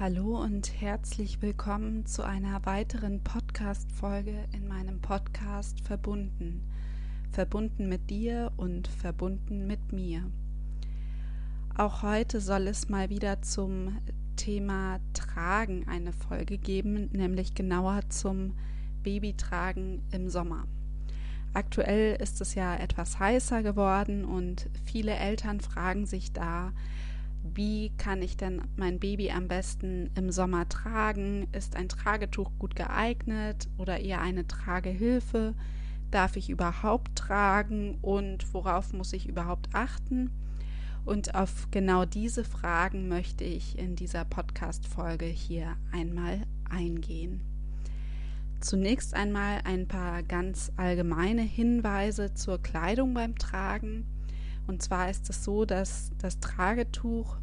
Hallo und herzlich willkommen zu einer weiteren Podcast-Folge in meinem Podcast Verbunden. Verbunden mit dir und verbunden mit mir. Auch heute soll es mal wieder zum Thema Tragen eine Folge geben, nämlich genauer zum Babytragen im Sommer. Aktuell ist es ja etwas heißer geworden und viele Eltern fragen sich da, wie kann ich denn mein Baby am besten im Sommer tragen? Ist ein Tragetuch gut geeignet oder eher eine Tragehilfe? Darf ich überhaupt tragen und worauf muss ich überhaupt achten? Und auf genau diese Fragen möchte ich in dieser Podcast-Folge hier einmal eingehen. Zunächst einmal ein paar ganz allgemeine Hinweise zur Kleidung beim Tragen. Und zwar ist es so, dass das Tragetuch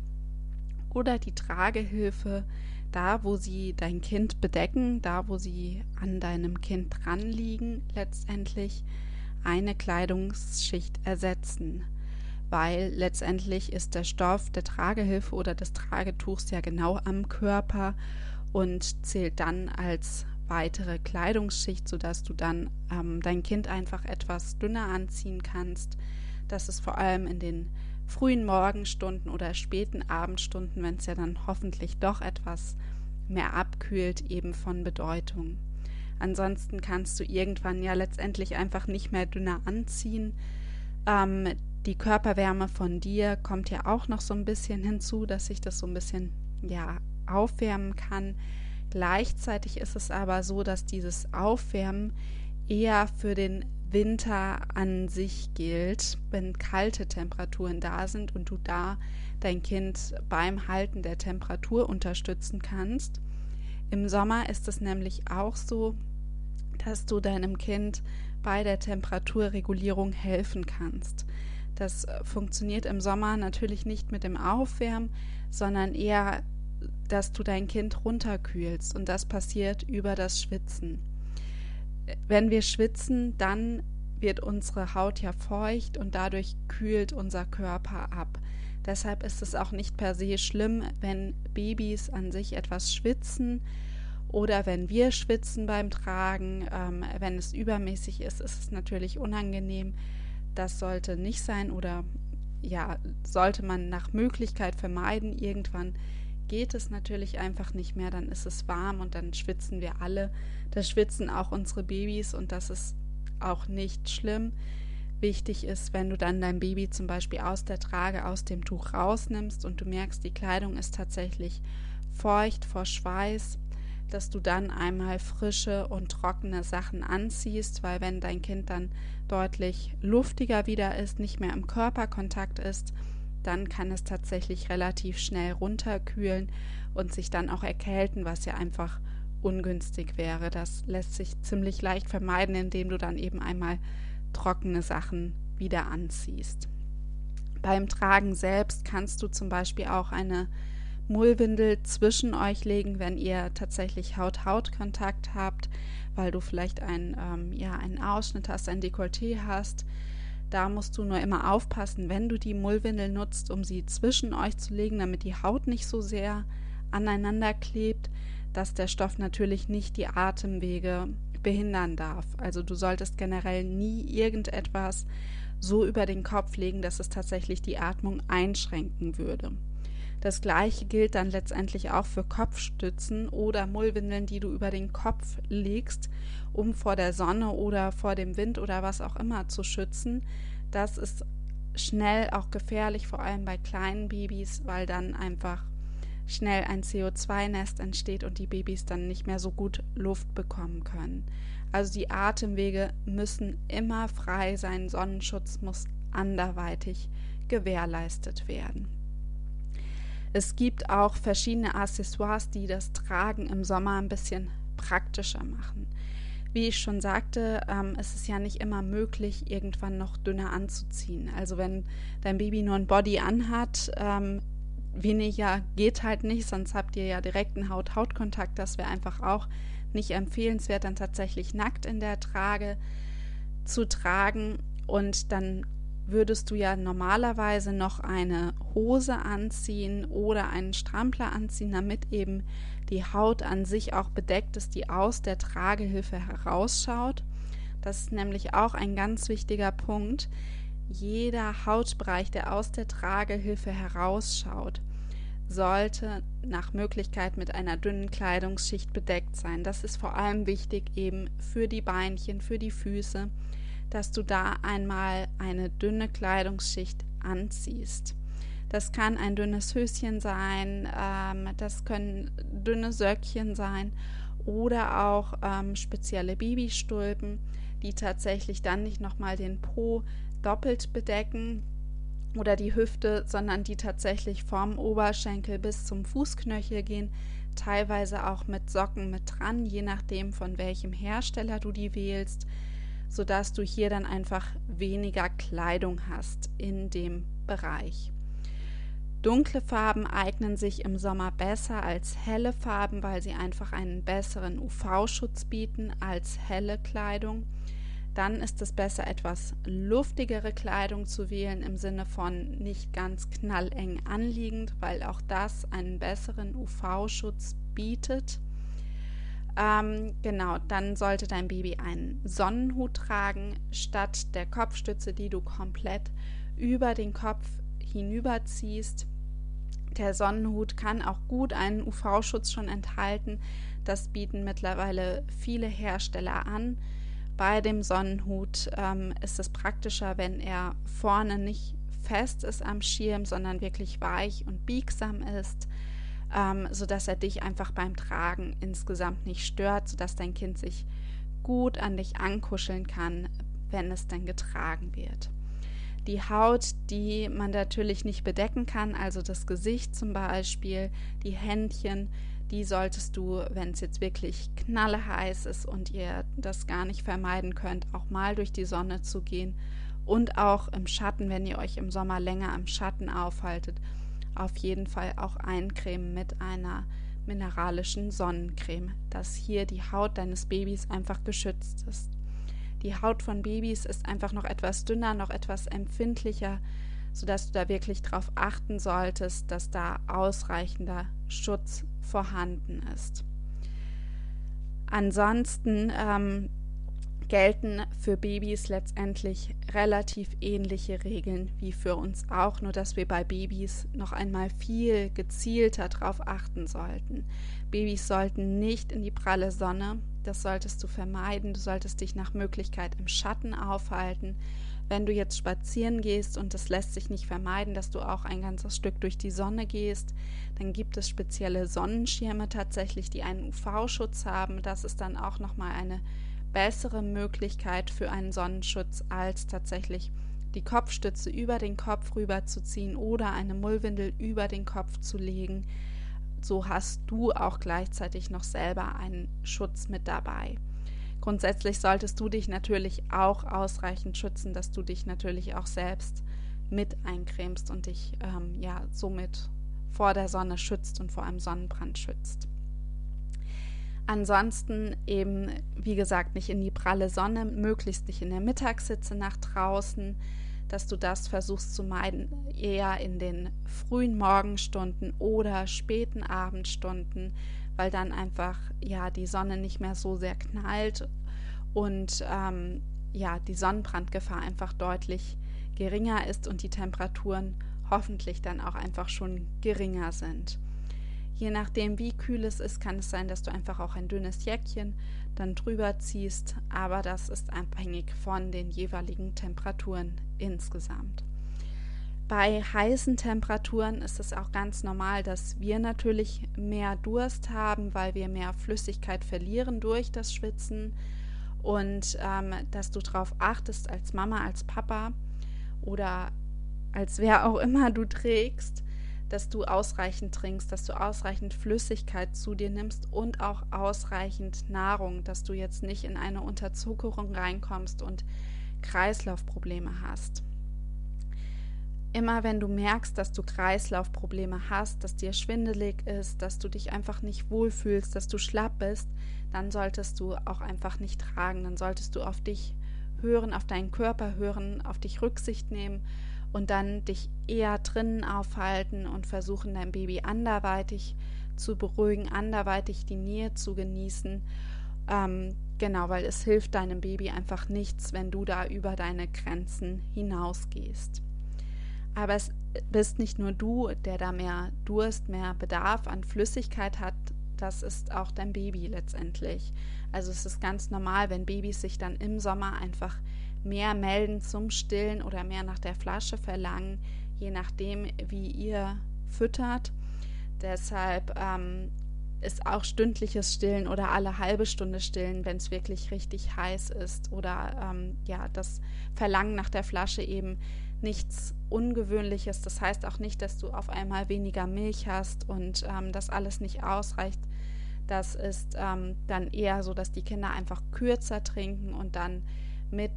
oder die Tragehilfe da, wo sie dein Kind bedecken, da, wo sie an deinem Kind dran liegen, letztendlich eine Kleidungsschicht ersetzen. Weil letztendlich ist der Stoff der Tragehilfe oder des Tragetuchs ja genau am Körper und zählt dann als weitere Kleidungsschicht, sodass du dann ähm, dein Kind einfach etwas dünner anziehen kannst, dass es vor allem in den frühen Morgenstunden oder späten Abendstunden, wenn es ja dann hoffentlich doch etwas mehr abkühlt, eben von Bedeutung. Ansonsten kannst du irgendwann ja letztendlich einfach nicht mehr dünner anziehen. Ähm, die Körperwärme von dir kommt ja auch noch so ein bisschen hinzu, dass sich das so ein bisschen ja aufwärmen kann. Gleichzeitig ist es aber so, dass dieses Aufwärmen eher für den Winter an sich gilt, wenn kalte Temperaturen da sind und du da dein Kind beim Halten der Temperatur unterstützen kannst. Im Sommer ist es nämlich auch so, dass du deinem Kind bei der Temperaturregulierung helfen kannst. Das funktioniert im Sommer natürlich nicht mit dem Aufwärmen, sondern eher, dass du dein Kind runterkühlst und das passiert über das Schwitzen wenn wir schwitzen, dann wird unsere Haut ja feucht und dadurch kühlt unser Körper ab. Deshalb ist es auch nicht per se schlimm, wenn Babys an sich etwas schwitzen oder wenn wir schwitzen beim Tragen. Ähm, wenn es übermäßig ist, ist es natürlich unangenehm. Das sollte nicht sein oder ja, sollte man nach Möglichkeit vermeiden. Irgendwann geht es natürlich einfach nicht mehr, dann ist es warm und dann schwitzen wir alle. Da schwitzen auch unsere Babys und das ist auch nicht schlimm. Wichtig ist, wenn du dann dein Baby zum Beispiel aus der Trage, aus dem Tuch rausnimmst und du merkst, die Kleidung ist tatsächlich feucht vor Schweiß, dass du dann einmal frische und trockene Sachen anziehst, weil wenn dein Kind dann deutlich luftiger wieder ist, nicht mehr im Körperkontakt ist, dann kann es tatsächlich relativ schnell runterkühlen und sich dann auch erkälten, was ja einfach ungünstig wäre. Das lässt sich ziemlich leicht vermeiden, indem du dann eben einmal trockene Sachen wieder anziehst. Beim Tragen selbst kannst du zum Beispiel auch eine Mullwindel zwischen euch legen, wenn ihr tatsächlich Haut-Haut-Kontakt habt, weil du vielleicht ein, ähm, ja, einen Ausschnitt hast, ein Dekolleté hast. Da musst du nur immer aufpassen, wenn du die Mullwindel nutzt, um sie zwischen euch zu legen, damit die Haut nicht so sehr aneinander klebt, dass der Stoff natürlich nicht die Atemwege behindern darf. Also du solltest generell nie irgendetwas so über den Kopf legen, dass es tatsächlich die Atmung einschränken würde. Das gleiche gilt dann letztendlich auch für Kopfstützen oder Mullwindeln, die du über den Kopf legst, um vor der Sonne oder vor dem Wind oder was auch immer zu schützen. Das ist schnell auch gefährlich, vor allem bei kleinen Babys, weil dann einfach schnell ein CO2-Nest entsteht und die Babys dann nicht mehr so gut Luft bekommen können. Also die Atemwege müssen immer frei sein, Sonnenschutz muss anderweitig gewährleistet werden. Es gibt auch verschiedene Accessoires, die das Tragen im Sommer ein bisschen praktischer machen. Wie ich schon sagte, ähm, ist es ja nicht immer möglich, irgendwann noch dünner anzuziehen. Also wenn dein Baby nur ein Body anhat, ähm, weniger geht halt nicht, sonst habt ihr ja direkten Haut-Haut-Kontakt. Das wäre einfach auch nicht empfehlenswert, dann tatsächlich nackt in der Trage zu tragen. Und dann würdest du ja normalerweise noch eine Hose anziehen oder einen Strampler anziehen, damit eben die Haut an sich auch bedeckt ist, die aus der Tragehilfe herausschaut. Das ist nämlich auch ein ganz wichtiger Punkt. Jeder Hautbereich, der aus der Tragehilfe herausschaut, sollte nach Möglichkeit mit einer dünnen Kleidungsschicht bedeckt sein. Das ist vor allem wichtig eben für die Beinchen, für die Füße, dass du da einmal eine dünne Kleidungsschicht anziehst. Das kann ein dünnes Höschen sein, ähm, das können dünne Söckchen sein oder auch ähm, spezielle Babystulpen, die tatsächlich dann nicht nochmal den Po doppelt bedecken oder die Hüfte, sondern die tatsächlich vom Oberschenkel bis zum Fußknöchel gehen, teilweise auch mit Socken mit dran, je nachdem von welchem Hersteller du die wählst, sodass du hier dann einfach weniger Kleidung hast in dem Bereich. Dunkle Farben eignen sich im Sommer besser als helle Farben, weil sie einfach einen besseren UV-Schutz bieten als helle Kleidung. Dann ist es besser, etwas luftigere Kleidung zu wählen im Sinne von nicht ganz knalleng anliegend, weil auch das einen besseren UV-Schutz bietet. Ähm, genau, dann sollte dein Baby einen Sonnenhut tragen, statt der Kopfstütze, die du komplett über den Kopf hinüberziehst. Der Sonnenhut kann auch gut einen UV-Schutz schon enthalten. Das bieten mittlerweile viele Hersteller an. Bei dem Sonnenhut ähm, ist es praktischer, wenn er vorne nicht fest ist am Schirm, sondern wirklich weich und biegsam ist, ähm, sodass er dich einfach beim Tragen insgesamt nicht stört, sodass dein Kind sich gut an dich ankuscheln kann, wenn es dann getragen wird. Die Haut, die man natürlich nicht bedecken kann, also das Gesicht zum Beispiel, die Händchen, die solltest du, wenn es jetzt wirklich knalleheiß ist und ihr das gar nicht vermeiden könnt, auch mal durch die Sonne zu gehen und auch im Schatten, wenn ihr euch im Sommer länger im Schatten aufhaltet, auf jeden Fall auch eincremen mit einer mineralischen Sonnencreme, dass hier die Haut deines Babys einfach geschützt ist. Die Haut von Babys ist einfach noch etwas dünner, noch etwas empfindlicher, sodass du da wirklich darauf achten solltest, dass da ausreichender Schutz vorhanden ist. Ansonsten ähm, gelten für Babys letztendlich relativ ähnliche Regeln wie für uns auch, nur dass wir bei Babys noch einmal viel gezielter darauf achten sollten. Babys sollten nicht in die pralle Sonne, das solltest du vermeiden. Du solltest dich nach Möglichkeit im Schatten aufhalten. Wenn du jetzt spazieren gehst und es lässt sich nicht vermeiden, dass du auch ein ganzes Stück durch die Sonne gehst, dann gibt es spezielle Sonnenschirme tatsächlich, die einen UV-Schutz haben. Das ist dann auch nochmal eine bessere Möglichkeit für einen Sonnenschutz, als tatsächlich die Kopfstütze über den Kopf rüberzuziehen oder eine Mullwindel über den Kopf zu legen so hast du auch gleichzeitig noch selber einen Schutz mit dabei. Grundsätzlich solltest du dich natürlich auch ausreichend schützen, dass du dich natürlich auch selbst mit eincremst und dich ähm, ja somit vor der Sonne schützt und vor einem Sonnenbrand schützt. Ansonsten eben, wie gesagt, nicht in die pralle Sonne, möglichst nicht in der Mittagssitze nach draußen, dass du das versuchst zu meiden, eher in den frühen Morgenstunden oder späten Abendstunden, weil dann einfach ja die Sonne nicht mehr so sehr knallt und ähm, ja die Sonnenbrandgefahr einfach deutlich geringer ist und die Temperaturen hoffentlich dann auch einfach schon geringer sind. Je nachdem, wie kühl es ist, kann es sein, dass du einfach auch ein dünnes Jäckchen dann drüber ziehst, aber das ist abhängig von den jeweiligen Temperaturen insgesamt. Bei heißen Temperaturen ist es auch ganz normal, dass wir natürlich mehr Durst haben, weil wir mehr Flüssigkeit verlieren durch das Schwitzen und ähm, dass du darauf achtest als Mama, als Papa oder als wer auch immer du trägst, dass du ausreichend trinkst, dass du ausreichend Flüssigkeit zu dir nimmst und auch ausreichend Nahrung, dass du jetzt nicht in eine Unterzuckerung reinkommst und Kreislaufprobleme hast. Immer wenn du merkst, dass du Kreislaufprobleme hast, dass dir schwindelig ist, dass du dich einfach nicht wohlfühlst, dass du schlapp bist, dann solltest du auch einfach nicht tragen, dann solltest du auf dich hören, auf deinen Körper hören, auf dich Rücksicht nehmen und dann dich eher drinnen aufhalten und versuchen, dein Baby anderweitig zu beruhigen, anderweitig die Nähe zu genießen. Ähm, genau, weil es hilft deinem Baby einfach nichts, wenn du da über deine Grenzen hinausgehst. Aber es bist nicht nur du, der da mehr Durst, mehr Bedarf an Flüssigkeit hat, das ist auch dein Baby letztendlich. Also es ist ganz normal, wenn Babys sich dann im Sommer einfach mehr melden zum Stillen oder mehr nach der Flasche verlangen, je nachdem, wie ihr füttert. Deshalb ähm, ist auch stündliches Stillen oder alle halbe Stunde Stillen, wenn es wirklich richtig heiß ist oder ähm, ja, das Verlangen nach der Flasche eben nichts Ungewöhnliches. Das heißt auch nicht, dass du auf einmal weniger Milch hast und ähm, das alles nicht ausreicht. Das ist ähm, dann eher so, dass die Kinder einfach kürzer trinken und dann mit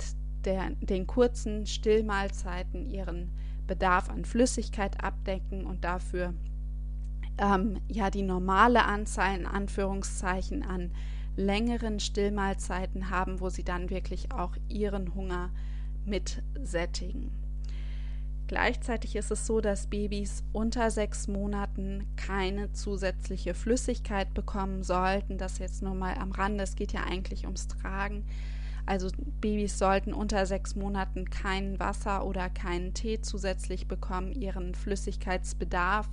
der, den kurzen Stillmahlzeiten ihren Bedarf an Flüssigkeit abdecken und dafür ähm, ja die normale Anzahl in Anführungszeichen an längeren Stillmahlzeiten haben, wo sie dann wirklich auch ihren Hunger mitsättigen. Gleichzeitig ist es so, dass Babys unter sechs Monaten keine zusätzliche Flüssigkeit bekommen sollten. Das jetzt nur mal am Rande. Es geht ja eigentlich ums Tragen. Also Babys sollten unter sechs Monaten kein Wasser oder keinen Tee zusätzlich bekommen. Ihren Flüssigkeitsbedarf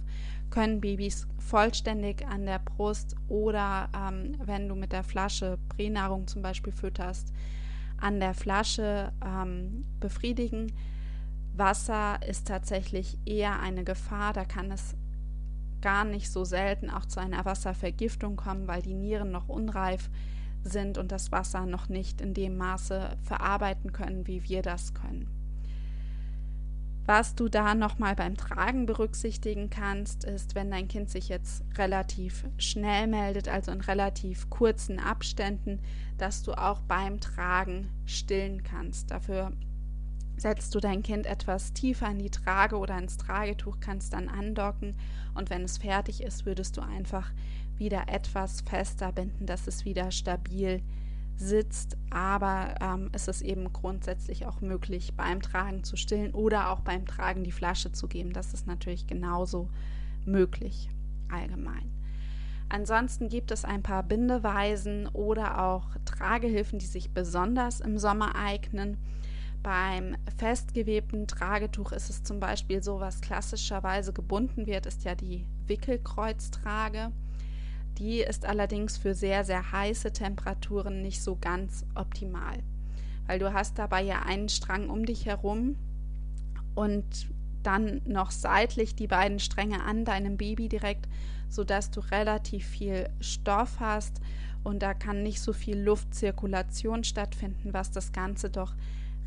können Babys vollständig an der Brust oder ähm, wenn du mit der Flasche Pränahrung zum Beispiel fütterst, an der Flasche ähm, befriedigen. Wasser ist tatsächlich eher eine Gefahr. Da kann es gar nicht so selten auch zu einer Wasservergiftung kommen, weil die Nieren noch unreif sind und das Wasser noch nicht in dem Maße verarbeiten können, wie wir das können. Was du da nochmal beim Tragen berücksichtigen kannst, ist, wenn dein Kind sich jetzt relativ schnell meldet, also in relativ kurzen Abständen, dass du auch beim Tragen stillen kannst. Dafür setzt du dein Kind etwas tiefer in die Trage oder ins Tragetuch, kannst dann andocken und wenn es fertig ist, würdest du einfach wieder etwas fester binden, dass es wieder stabil sitzt. Aber ähm, es ist eben grundsätzlich auch möglich, beim Tragen zu stillen oder auch beim Tragen die Flasche zu geben. Das ist natürlich genauso möglich allgemein. Ansonsten gibt es ein paar Bindeweisen oder auch Tragehilfen, die sich besonders im Sommer eignen. Beim festgewebten Tragetuch ist es zum Beispiel so, was klassischerweise gebunden wird, ist ja die Wickelkreuztrage. Die ist allerdings für sehr, sehr heiße Temperaturen nicht so ganz optimal, weil du hast dabei ja einen Strang um dich herum und dann noch seitlich die beiden Stränge an deinem Baby direkt, sodass du relativ viel Stoff hast und da kann nicht so viel Luftzirkulation stattfinden, was das Ganze doch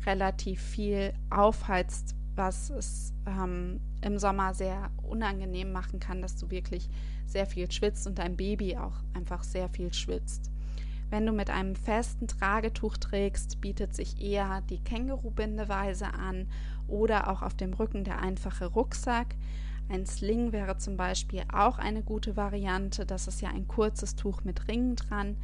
relativ viel aufheizt, was es ähm, im Sommer sehr unangenehm machen kann, dass du wirklich sehr viel schwitzt und dein Baby auch einfach sehr viel schwitzt. Wenn du mit einem festen Tragetuch trägst, bietet sich eher die Känguru-Bindeweise an oder auch auf dem Rücken der einfache Rucksack. Ein Sling wäre zum Beispiel auch eine gute Variante. Das ist ja ein kurzes Tuch mit Ringen dran.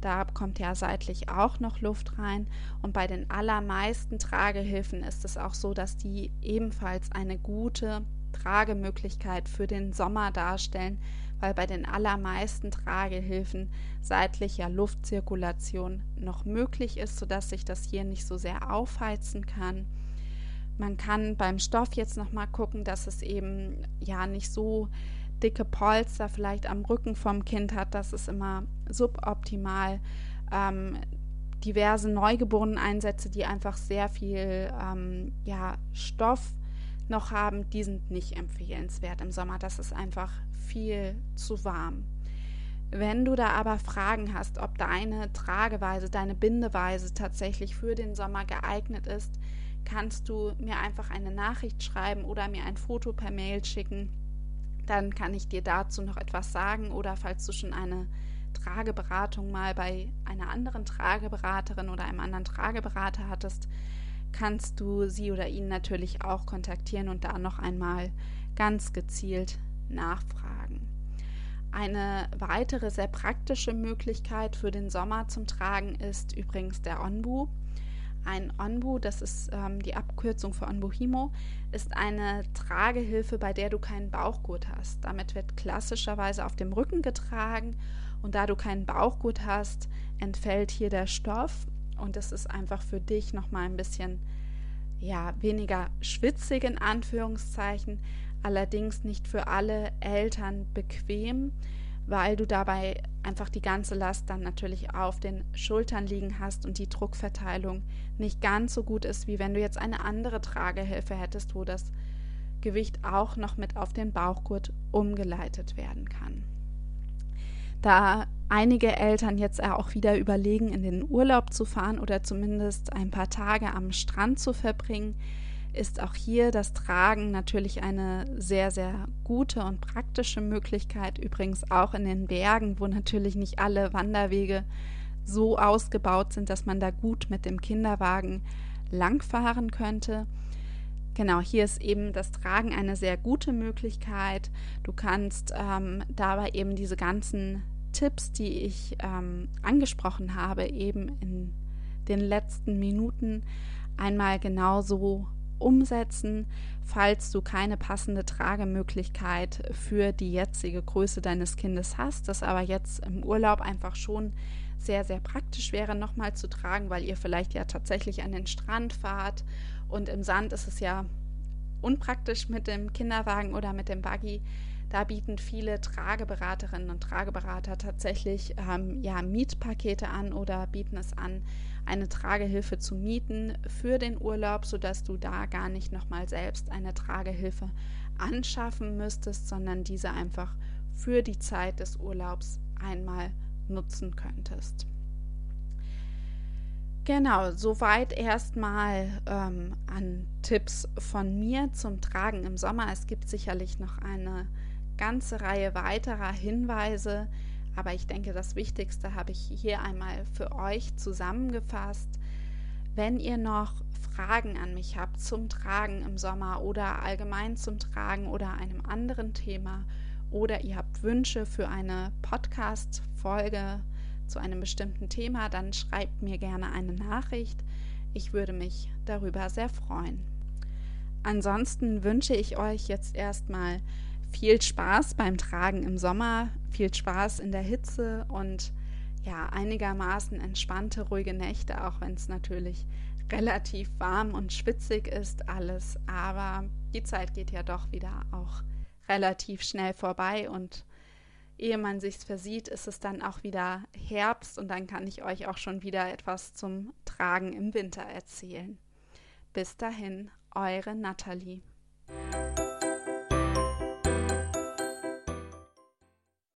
Da kommt ja seitlich auch noch Luft rein. Und bei den allermeisten Tragehilfen ist es auch so, dass die ebenfalls eine gute Tragemöglichkeit für den Sommer darstellen, weil bei den allermeisten Tragehilfen seitlicher Luftzirkulation noch möglich ist, sodass sich das hier nicht so sehr aufheizen kann. Man kann beim Stoff jetzt noch mal gucken, dass es eben ja nicht so dicke Polster vielleicht am Rücken vom Kind hat, das ist immer suboptimal. Ähm, diverse Neugeborenen-Einsätze, die einfach sehr viel ähm, ja, Stoff noch haben, die sind nicht empfehlenswert im Sommer. Das ist einfach viel zu warm. Wenn du da aber Fragen hast, ob deine Trageweise, deine Bindeweise tatsächlich für den Sommer geeignet ist, kannst du mir einfach eine Nachricht schreiben oder mir ein Foto per Mail schicken dann kann ich dir dazu noch etwas sagen oder falls du schon eine Trageberatung mal bei einer anderen Trageberaterin oder einem anderen Trageberater hattest, kannst du sie oder ihn natürlich auch kontaktieren und da noch einmal ganz gezielt nachfragen. Eine weitere sehr praktische Möglichkeit für den Sommer zum Tragen ist übrigens der Onbu. Ein Onbu, das ist ähm, die Abkürzung für Onbuhimo, ist eine Tragehilfe, bei der du keinen Bauchgurt hast. Damit wird klassischerweise auf dem Rücken getragen und da du keinen Bauchgurt hast, entfällt hier der Stoff und es ist einfach für dich nochmal ein bisschen ja, weniger schwitzig in Anführungszeichen, allerdings nicht für alle Eltern bequem, weil du dabei einfach die ganze Last dann natürlich auf den Schultern liegen hast und die Druckverteilung nicht ganz so gut ist, wie wenn du jetzt eine andere Tragehilfe hättest, wo das Gewicht auch noch mit auf den Bauchgurt umgeleitet werden kann. Da einige Eltern jetzt auch wieder überlegen, in den Urlaub zu fahren oder zumindest ein paar Tage am Strand zu verbringen, ist auch hier das Tragen natürlich eine sehr, sehr gute und praktische Möglichkeit. Übrigens auch in den Bergen, wo natürlich nicht alle Wanderwege so ausgebaut sind, dass man da gut mit dem Kinderwagen langfahren könnte. Genau, hier ist eben das Tragen eine sehr gute Möglichkeit. Du kannst ähm, dabei eben diese ganzen Tipps, die ich ähm, angesprochen habe, eben in den letzten Minuten einmal genauso umsetzen, falls du keine passende Tragemöglichkeit für die jetzige Größe deines Kindes hast, das aber jetzt im Urlaub einfach schon sehr, sehr praktisch wäre, nochmal zu tragen, weil ihr vielleicht ja tatsächlich an den Strand fahrt und im Sand ist es ja unpraktisch mit dem Kinderwagen oder mit dem Buggy. Da bieten viele Trageberaterinnen und Trageberater tatsächlich ähm, ja, Mietpakete an oder bieten es an, eine Tragehilfe zu mieten für den Urlaub, sodass du da gar nicht nochmal selbst eine Tragehilfe anschaffen müsstest, sondern diese einfach für die Zeit des Urlaubs einmal nutzen könntest. Genau, soweit erstmal ähm, an Tipps von mir zum Tragen im Sommer. Es gibt sicherlich noch eine ganze Reihe weiterer Hinweise, aber ich denke, das Wichtigste habe ich hier einmal für euch zusammengefasst. Wenn ihr noch Fragen an mich habt zum Tragen im Sommer oder allgemein zum Tragen oder einem anderen Thema oder ihr habt Wünsche für eine Podcast-Folge zu einem bestimmten Thema, dann schreibt mir gerne eine Nachricht. Ich würde mich darüber sehr freuen. Ansonsten wünsche ich euch jetzt erstmal viel Spaß beim Tragen im Sommer, viel Spaß in der Hitze und ja, einigermaßen entspannte, ruhige Nächte, auch wenn es natürlich relativ warm und schwitzig ist alles. Aber die Zeit geht ja doch wieder auch relativ schnell vorbei und ehe man sich's versieht, ist es dann auch wieder Herbst und dann kann ich euch auch schon wieder etwas zum Tragen im Winter erzählen. Bis dahin, eure Nathalie.